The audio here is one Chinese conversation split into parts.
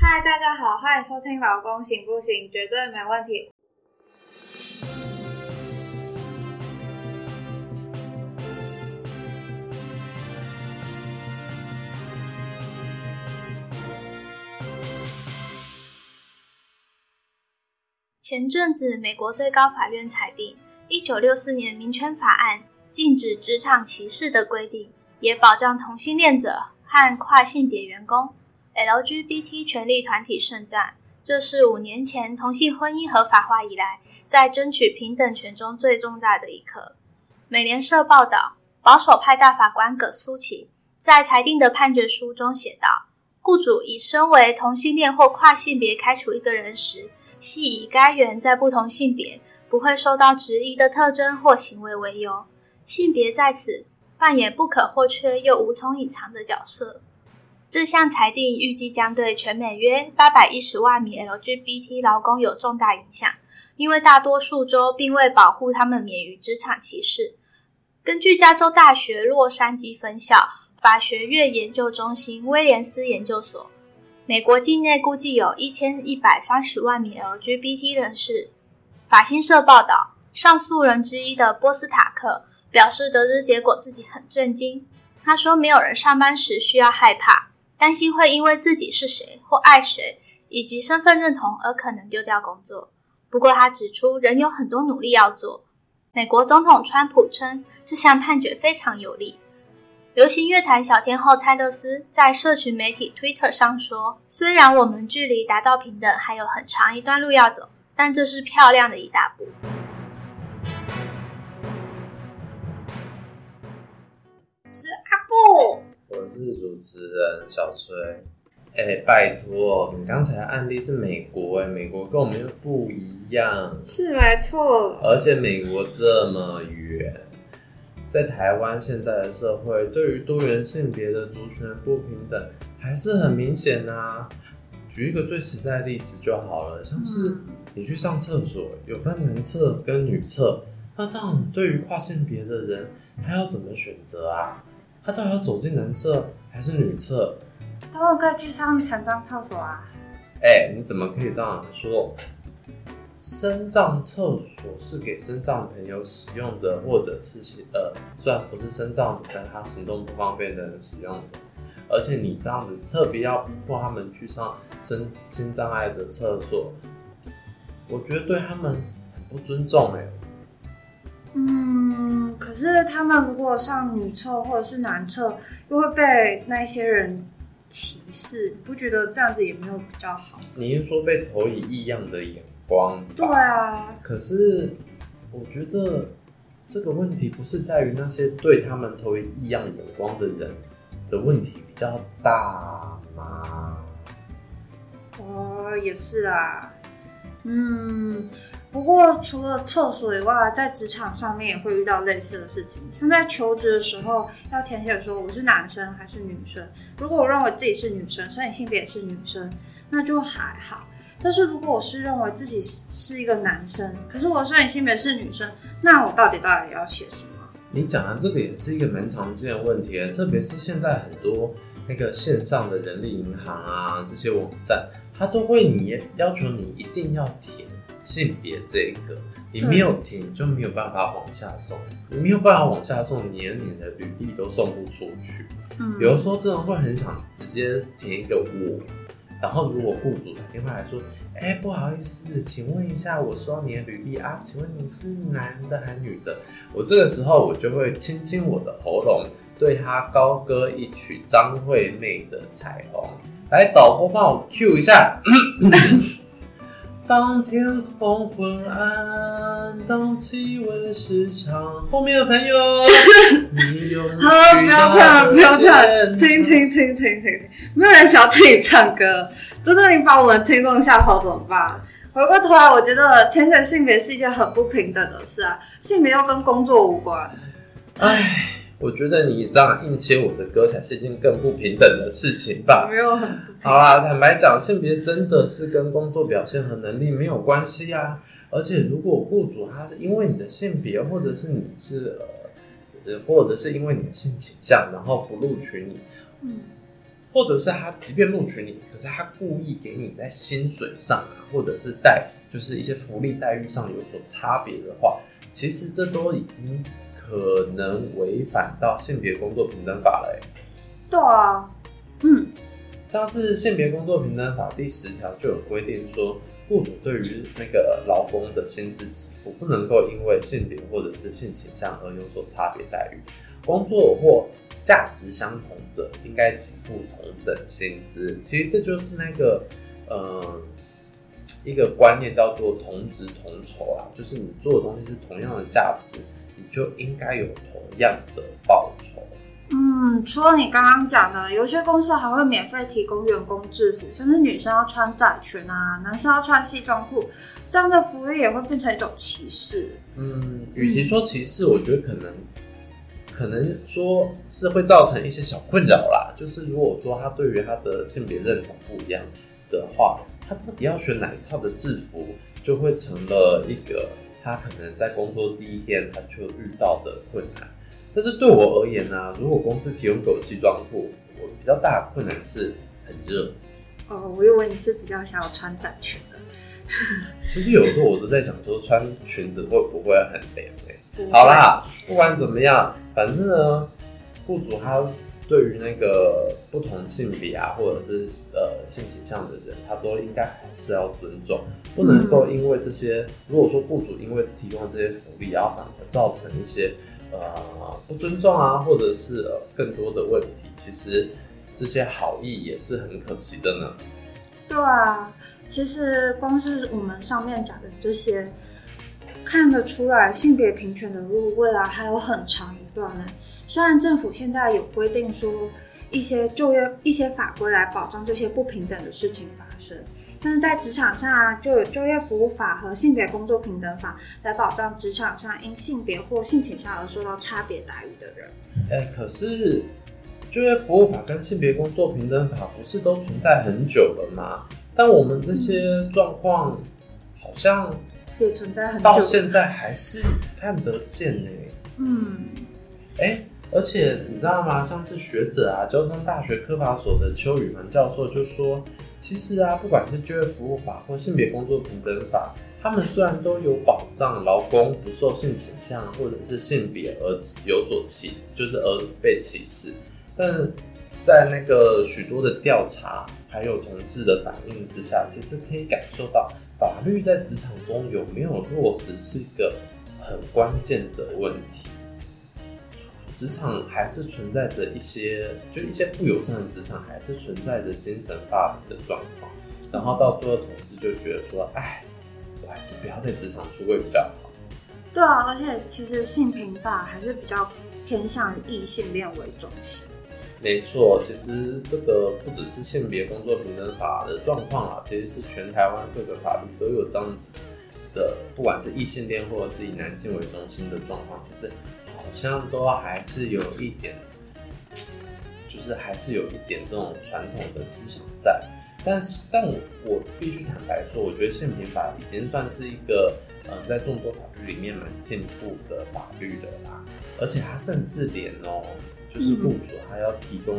嗨，大家好，欢迎收听《老公行不行》，绝对没问题。前阵子，美国最高法院裁定，一九六四年民权法案禁止职场歧视的规定，也保障同性恋者和跨性别员工。LGBT 权利团体盛赞，这是五年前同性婚姻合法化以来，在争取平等权中最重大的一刻。美联社报道，保守派大法官葛苏奇在裁定的判决书中写道：“雇主以身为同性恋或跨性别开除一个人时，系以该人在不同性别不会受到质疑的特征或行为为由，性别在此扮演不可或缺又无从隐藏的角色。”这项裁定预计将对全美约八百一十万名 LGBT 劳工有重大影响，因为大多数州并未保护他们免于职场歧视。根据加州大学洛杉矶分校法学院研究中心威廉斯研究所，美国境内估计有一千一百三十万名 LGBT 人士。法新社报道，上诉人之一的波斯塔克表示，得知结果自己很震惊。他说：“没有人上班时需要害怕。”担心会因为自己是谁或爱谁以及身份认同而可能丢掉工作。不过，他指出仍有很多努力要做。美国总统川普称这项判决非常有利。流行乐坛小天后泰勒斯在社群媒体 Twitter 上说：“虽然我们距离达到平等还有很长一段路要走，但这是漂亮的一大步。”是主持人小崔，哎，拜托，你刚才的案例是美国，哎，美国跟我们又不一样，是没错，而且美国这么远，在台湾现在的社会，对于多元性别的族群不平等还是很明显呐。举一个最实在的例子就好了，像是你去上厕所，有分男厕跟女厕，那这样对于跨性别的人，还要怎么选择啊？他到底要走进男厕还是女厕？他们可以去上残障厕所啊！哎，你怎么可以这样说？身障厕所是给身障朋友使用的，或者是呃，虽然不是身障，但他行动不方便的人使用的。而且你这样子特别要逼迫他们去上身心障碍的厕所，我觉得对他们很不尊重哎。嗯，可是他们如果上女厕或者是男厕，又会被那些人歧视，不觉得这样子也没有比较好？你是说被投以异样的眼光？对啊。可是我觉得这个问题不是在于那些对他们投以异样眼光的人的问题比较大吗？哦，也是啊。嗯。不过，除了厕所以外，在职场上面也会遇到类似的事情。像在求职的时候，要填写说我是男生还是女生。如果我认为自己是女生，生理性别也是女生，那就还好。但是如果我是认为自己是是一个男生，可是我生理性别是女生，那我到底到底要写什么？你讲的这个也是一个蛮常见的问题，特别是现在很多那个线上的人力银行啊这些网站，它都会你要求你一定要填。性别这个，你没有填就没有办法往下送，你没有办法往下送，连你的履历都送不出去。嗯，有的时候真的会很想直接填一个我，然后如果雇主打电话来说，哎，不好意思，请问一下，我收到你的履历啊，请问你是男的还是女的？我这个时候我就会亲亲我的喉咙，对他高歌一曲张惠妹的彩虹。来，导播帮我 Q 一下。当天空昏暗，当气温失常，后面的朋友，好，不要唱，不要唱，听听听听听听，没有人想要听你唱歌，真的，你把我们听众吓跑怎么办？回过头来，我觉得填写性别是一件很不平等的事啊，性别又跟工作无关，唉。我觉得你这样硬切我的歌才是一件更不平等的事情吧？没有很好啦，坦白讲，性别真的是跟工作表现和能力没有关系啊。而且，如果雇主他是因为你的性别，或者是你是呃，或者是因为你的性倾向，然后不录取你，嗯，或者是他即便录取你，可是他故意给你在薪水上啊，或者是待就是一些福利待遇上有所差别的话，其实这都已经可能违反到性别工作平等法了、欸。对啊，嗯，像是性别工作平等法第十条就有规定说，雇主对于那个劳工的薪资给付不能够因为性别或者是性倾向而有所差别待遇，工作或价值相同者应该给付同等薪资。其实这就是那个呃一个观念叫做同值同酬啊，就是你做的东西是同样的价值，你就应该有同样的报酬。嗯，除了你刚刚讲的，有些公司还会免费提供员工制服，像是女生要穿窄裙啊，男生要穿西装裤，这样的福利也会变成一种歧视。嗯，与其说歧视，我觉得可能可能说是会造成一些小困扰啦。就是如果说他对于他的性别认同不一样的话，他到底要选哪一套的制服，就会成了一个他可能在工作第一天他就遇到的困难。但是对我而言呢、啊，如果公司提供给我西装裤，我比较大的困难是很热。哦，我以为你是比较想要穿短裙的。其实有时候我都在想说，穿裙子会不会很凉欸好，啦，不管怎么样，反正呢，雇主他对于那个不同性别啊，或者是呃性倾向的人，他都应该还是要尊重，不能够因为这些，如果说雇主因为提供这些福利，然后反而造成一些呃不尊重啊，或者是呃更多的问题，其实这些好意也是很可惜的呢。对啊，其实光是我们上面讲的这些，看得出来性别平权的路未来还有很长一段呢。虽然政府现在有规定说一些就业一些法规来保障这些不平等的事情发生，像是在职场上啊，就有就业服务法和性别工作平等法来保障职场上因性别或性倾向而受到差别待遇的人。哎、可是就业服务法跟性别工作平等法不是都存在很久了吗？但我们这些状况好像也存在很到久，现在还是看得见呢、嗯，哎、而且你知道吗？像是学者啊，交通大学科法所的邱宇凡教授就说，其实啊，不管是就业服务法或性别工作平等法，他们虽然都有保障劳工不受性倾向或者是性别而有所歧，就是而被歧视，但在那个许多的调查还有同志的反应之下，其实可以感受到法律在职场中有没有落实是一个很关键的问题。职场还是存在着一些，就一些不友善的职场，还是存在着精神霸凌的状况。然后到最后，同志就觉得说，哎，我还是不要在职场出柜比较好。对啊，而且其实性平法还是比较偏向于异性恋为中心。没错，其实这个不只是性别工作平等法的状况啦，其实是全台湾各个法律都有这样子的，不管是异性恋或者是以男性为中心的状况，其实好好像都还是有一点，就是还是有一点这种传统的思想在。但是，但我我必须坦白说，我觉得性平法已经算是一个，呃，在众多法律里面蛮进步的法律了啦。而且它甚至连哦，就是雇主还要提供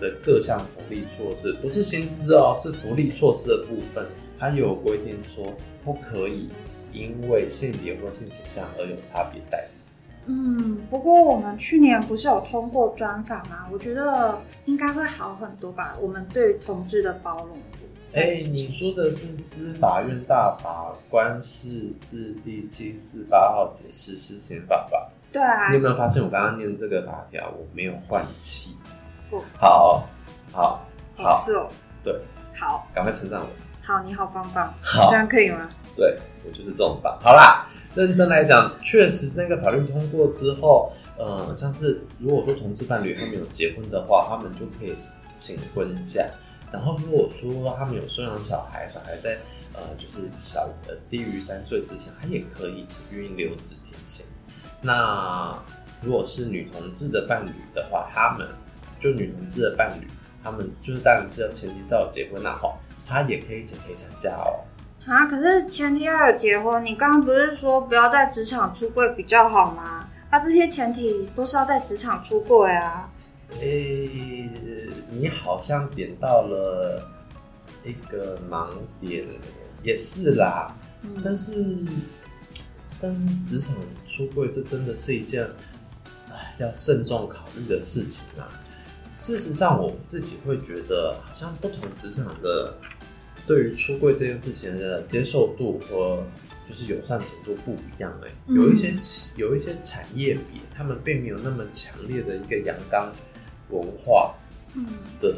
的各项福利措施，不是薪资哦，是福利措施的部分，它有规定说不可以因为性别或性倾向而有差别待遇。嗯，不过我们去年不是有通过专访吗？我觉得应该会好很多吧。我们对于同志的包容度。哎、你说的是司法院大法官释字第七四八号解释施行法吧？对啊你有，没有发现我刚刚念这个法条，我没有换气？我好，好，哦好，是哦，对，好赶快称赞我。好，你好棒棒，好这样可以吗？对我就是这种棒。好啦，认真来讲，确实那个法律通过之后，呃，像是如果说同志伴侣他们有结婚的话，他们就可以请婚假。然后如果说他们有收养小孩，小孩在呃就是小呃低于三岁之前，他也可以请孕留职停薪。那如果是女同志的伴侣的话，他们就女同志的伴侣，他们就是当然是要前提是要有结婚然后他也可以请陪产假哦。啊，可是前提要有结婚。你刚刚不是说不要在职场出柜比较好吗？啊，这些前提都是要在职场出柜啊。诶、你好像点到了一个盲点，也是啦。但是，但是职场出柜，这真的是一件要慎重考虑的事情啊。事实上，我自己会觉得，好像不同职场的对于出柜这件事情的接受度和就是友善程度不一样。哎，有一些有一些产业比他们并没有那么强烈的一个阳刚文化，嗯的。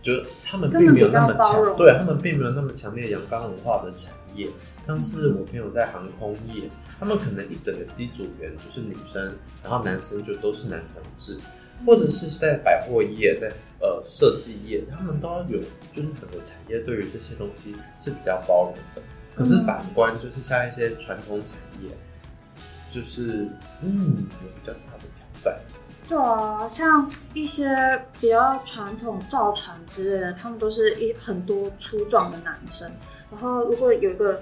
就他们并没有那么强，对他们并没有那么强烈阳刚文化的产业，像是我朋友在航空业，他们可能一整个机组员就是女生，然后男生就都是男同志，或者是在百货业，在呃设计业，他们都有，就是整个产业对于这些东西是比较包容的。可是反观就是像一些传统产业，就是嗯有比较大的挑战。对啊，像一些比较传统造船之类的，他们都是一很多粗壮的男生。然后如果有一个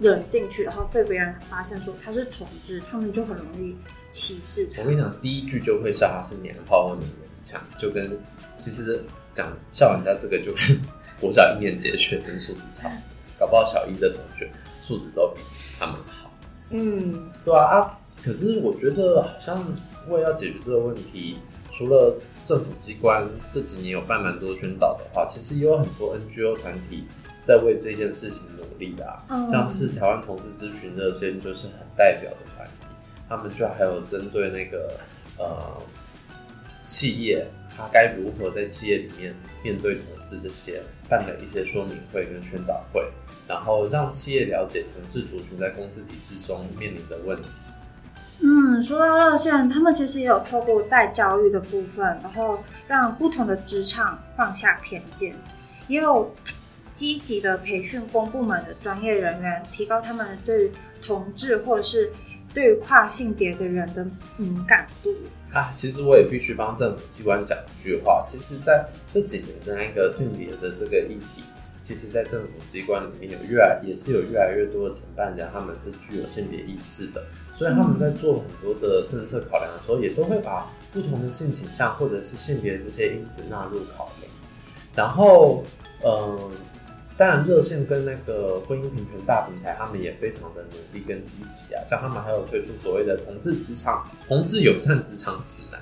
人进去，然后被别人发现说他是同志，他们就很容易歧视他。我跟你讲，第一句就会笑他是娘炮或女人腔，就跟其实讲笑人家这个就跟国小一年级的学生素质差不多，搞不好小一的同学素质都比他们好。嗯，对啊啊！可是我觉得好像为要解决这个问题，除了政府机关这几年有办蛮多宣导的话，其实也有很多 NGO 团体在为这件事情努力啊。像是台湾同志咨询热线就是很代表的团体，他们就还有针对那个呃企业，他该如何在企业里面面对同志这些，办了一些说明会跟宣导会，然后让企业了解同志族群在公司体制中面临的问题。嗯，说到热线，他们其实也有透过在教育的部分，然后让不同的职场放下偏见，也有积极的培训公部门的专业人员，提高他们对于同志或者是对于跨性别的人的敏感度。啊，其实我也必须帮政府机关讲一句话，其实在这几年的那个性别的这个议题，其实在政府机关里面有越来也是有越来越多的承办人，他们是具有性别意识的。所以他们在做很多的政策考量的时候，也都会把不同的性倾向或者是性别这些因子纳入考量。然后，嗯，当然热线跟那个婚姻平权大平台，他们也非常的努力跟积极啊。像他们还有推出所谓的同志职场、同志友善职场指南，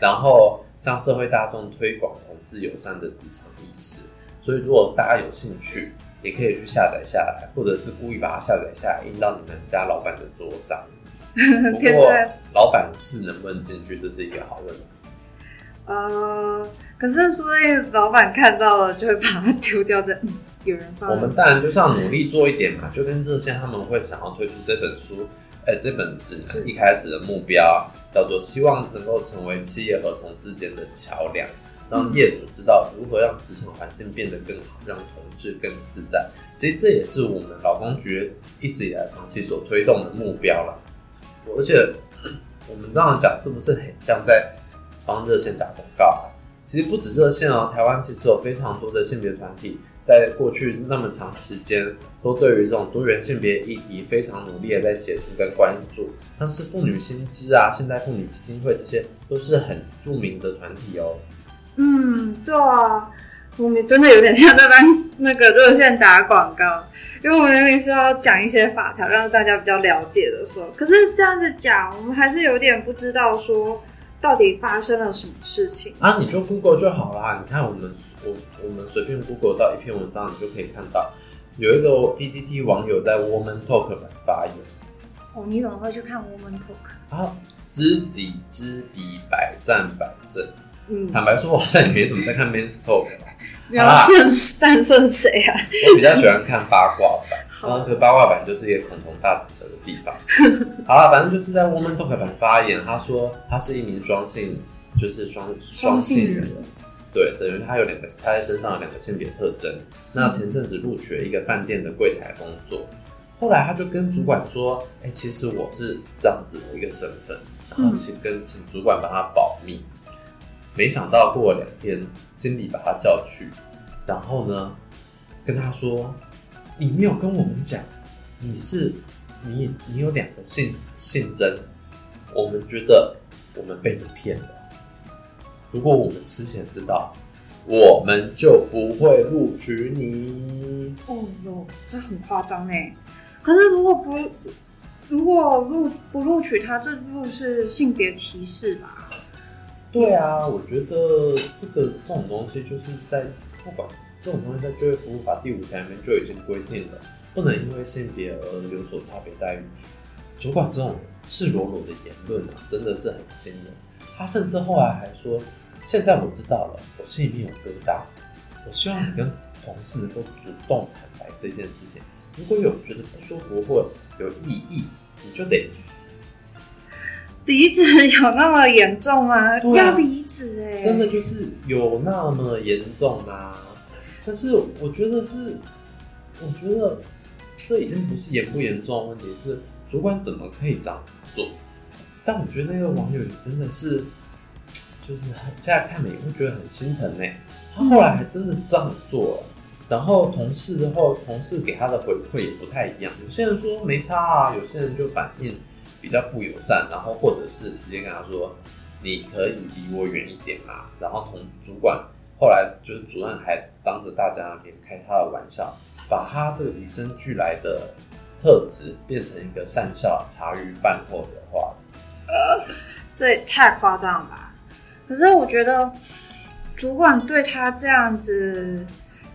然后向社会大众推广同志友善的职场意识。所以，如果大家有兴趣，也可以去下载下来，或者是故意把它下载下来印到你们家老板的桌上。不过，老板是能不能进去，这是一个好问题。呃，可是所以老板看到了就会把它丢掉，这有人放。我们当然就是要努力做一点嘛，就跟热线他们会想要推出这本书，哎，这本指南一开始的目标叫做希望能够成为企业和同之间的桥梁，让业主知道如何让职场环境变得更好，让同志更自在。其实这也是我们劳工局一直以来长期所推动的目标了。而且 我们这样讲，是不是很像在帮热线打广告啊？其实不止热线哦，台湾其实有非常多的性别团体，在过去那么长时间，都对于这种多元性别议题非常努力的在协助跟关注。像是妇女新知啊、现代妇女基金会，这些都是很著名的团体哦。嗯，对啊，我们真的有点像在帮那个热线打广告。因为我们明明是要讲一些法条，让大家比较了解的时候，可是这样子讲，我们还是有点不知道说到底发生了什么事情啊！你就 Google 就好啦。你看我们我我们随便 Google 到一篇文章，你就可以看到有一个 PTT 网友在 Woman Talk 版发言。哦，你怎么会去看 Woman Talk 啊？知己知彼，百战百胜。嗯，坦白说，我好像也没怎么在看 Men's Talk。你要胜战胜谁啊？我比较喜欢看八卦版，然后可八卦版就是一个恐同大指的地方。好了，反正就是在 Woman Talk 版发言，他说他是一名双性，就是双双性人，对，等于他有两个，他在身上有两个性别特征。那前阵子录取了一个饭店的柜台工作，后来他就跟主管说：“哎，其实我是这样子的一个身份，然后请跟请主管帮他保密。”没想到过了两天，经理把他叫去，然后呢，跟他说：“你没有跟我们讲，你是你你有两个性性征，我们觉得我们被你骗了。”如果我们事先知道，我们就不会录取你。哦哟，这很夸张哎！可是如果不如果录不录取他，这就是性别歧视吧？对啊，我觉得这个这种东西就是在不管这种东西在就业服务法第五条里面就已经规定了，不能因为性别而有所差别待遇。主管这种赤裸裸的言论啊，真的是很惊人。他甚至后来还说：“现在我知道了，我心里面有疙瘩。我希望你跟同事能够主动坦白这件事情。如果有觉得不舒服或有异议，你就得离职。离职有那么严重吗？啊要离职哎，真的就是有那么严重吗？但是我觉得是，我觉得这已经不是严不严重的问题，是主管怎么可以这样子做？但我觉得那个网友也真的是，就是现在看了也会觉得很心疼呢。他后来还真的这样做了，然后同事之后，同事给他的回馈也不太一样。有些人说没差啊，有些人就反应比较不友善，然后或者是直接跟他说：“你可以离我远一点嘛。”然后同主管后来就是主任还当着大家面开他的玩笑，把他这个与生俱来的特质变成一个善笑茶余饭后的话题。这也太夸张了吧？可是我觉得主管对他这样子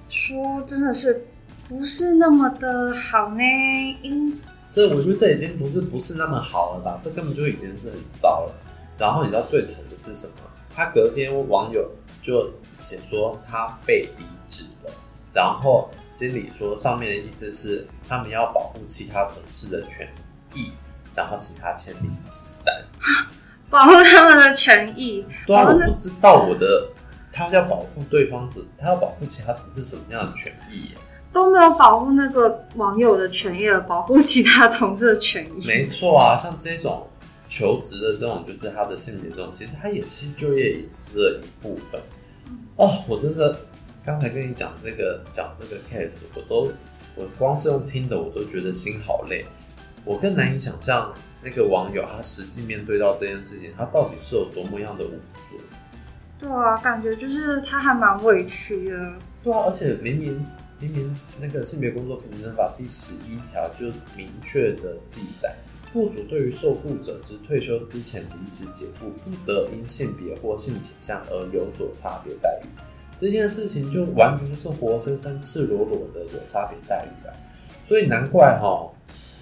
说，真的是不是那么的好呢？因这我觉得这已经不是不是那么好了吧？这根本就已经是很糟了。然后你知道最惨的是什么？他隔天网友就写说他被离职了，然后经理说上面的意思是他们要保护其他同事的权益，然后请他签离职单。保护他们的权益，对啊，我不知道我的他要保护对方是，他要保护其他同事什么样的权益耶？都没有保护那个网友的权益，而保护其他同事的权益。没错啊，像这种求职的这种，就是他的性别这种，其实他也是就业隐私的一部分。哦，我真的刚才跟你讲那个讲这个 case，我都我光是用听的，我都觉得心好累。我更难以想象那个网友他实际面对到这件事情，他到底是有多么样的无助。对啊，感觉就是他还蛮委屈的。对啊，而且明明明明那个性别工作平等法第十一条就明确的记载，雇主对于受雇者之退休之前离职解雇，不得因性别或性倾向而有所差别待遇。这件事情就完全就是活生生、赤裸裸的有差别待遇啊！所以难怪哈，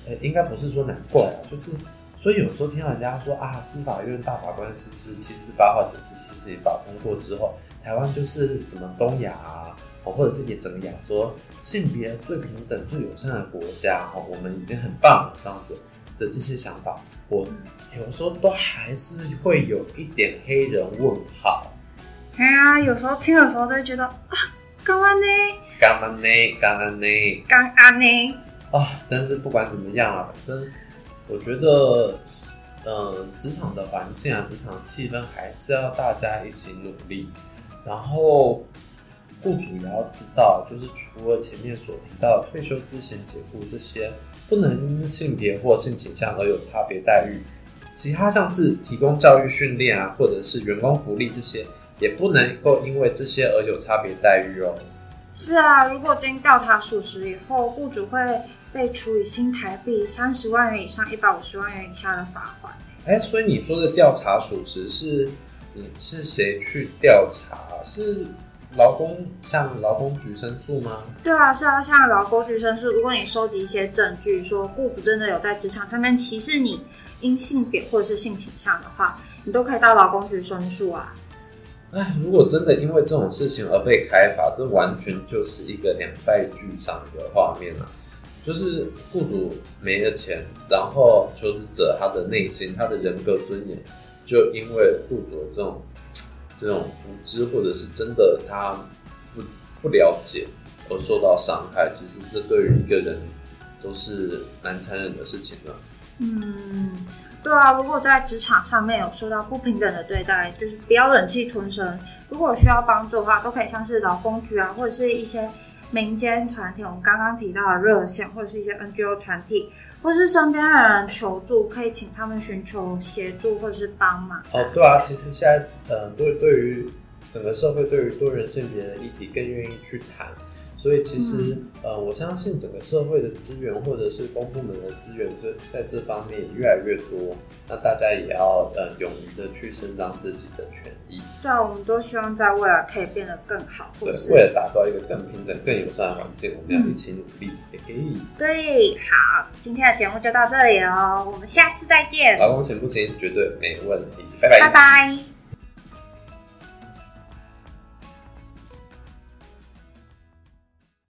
呃，应该不是说难怪啊，就是所以有时候听到人家说啊，司法院大法官实施七四八号解释四十法通过之后，台湾就是什么东亚啊，或者是也整个亚洲性别最平等、最友善的国家，哦，我们已经很棒了，这样子的这些想法，我有时候都还是会有一点黑人问号。哎呀，有时候听的时候都会觉得啊，干嘛呢？干嘛呢？干嘛呢？干安呢？啊！但是不管怎么样啊，反正我觉得，呃，职场的环境啊，职场气氛还是要大家一起努力。然后，雇主也要知道，就是除了前面所提到的退休之前解雇这些，不能因性别或性倾向而有差别待遇，其他像是提供教育训练啊，或者是员工福利这些，也不能够因为这些而有差别待遇哦。是啊，如果经调查属实以后，雇主会被处以新台币三十万元以上一百五十万元以下的罚款。哎，所以你说的调查属实是你是谁去调查？是劳工向劳工局申诉吗？对啊，是要向劳工局申诉。如果你收集一些证据，说雇主真的有在职场上面歧视你，因性别或者是性倾向的话，你都可以到劳工局申诉啊。哎，如果真的因为这种事情而被开罚，这完全就是一个两败俱伤的画面啊！就是雇主没了钱，然后求职者他的内心、他的人格尊严，就因为雇主这种这种无知，或者是真的他不不了解而受到伤害，其实是对于一个人都是蛮残忍的事情的。嗯，对啊，如果在职场上面有受到不平等的对待，就是不要忍气吞声。如果需要帮助的话，都可以像是劳工局啊，或者是一些民间团体，我们刚刚提到的热线，或者是一些 NGO 团体，或是身边的人求助，可以请他们寻求协助或者是帮忙。哦，对啊，其实现在呃，对对于整个社会，对于多元性别的议题更愿意去谈。所以其实，呃，我相信整个社会的资源或者是公部门的资源，就在这方面越来越多。那大家也要呃勇于的去伸张自己的权益。对啊，我们都希望在未来可以变得更好，对，为了打造一个更平等、更友善的环境，我们要一起努力。嘿嘿。对，好，今天的节目就到这里哦，我们下次再见。老公行不行？绝对没问题。拜拜。拜拜。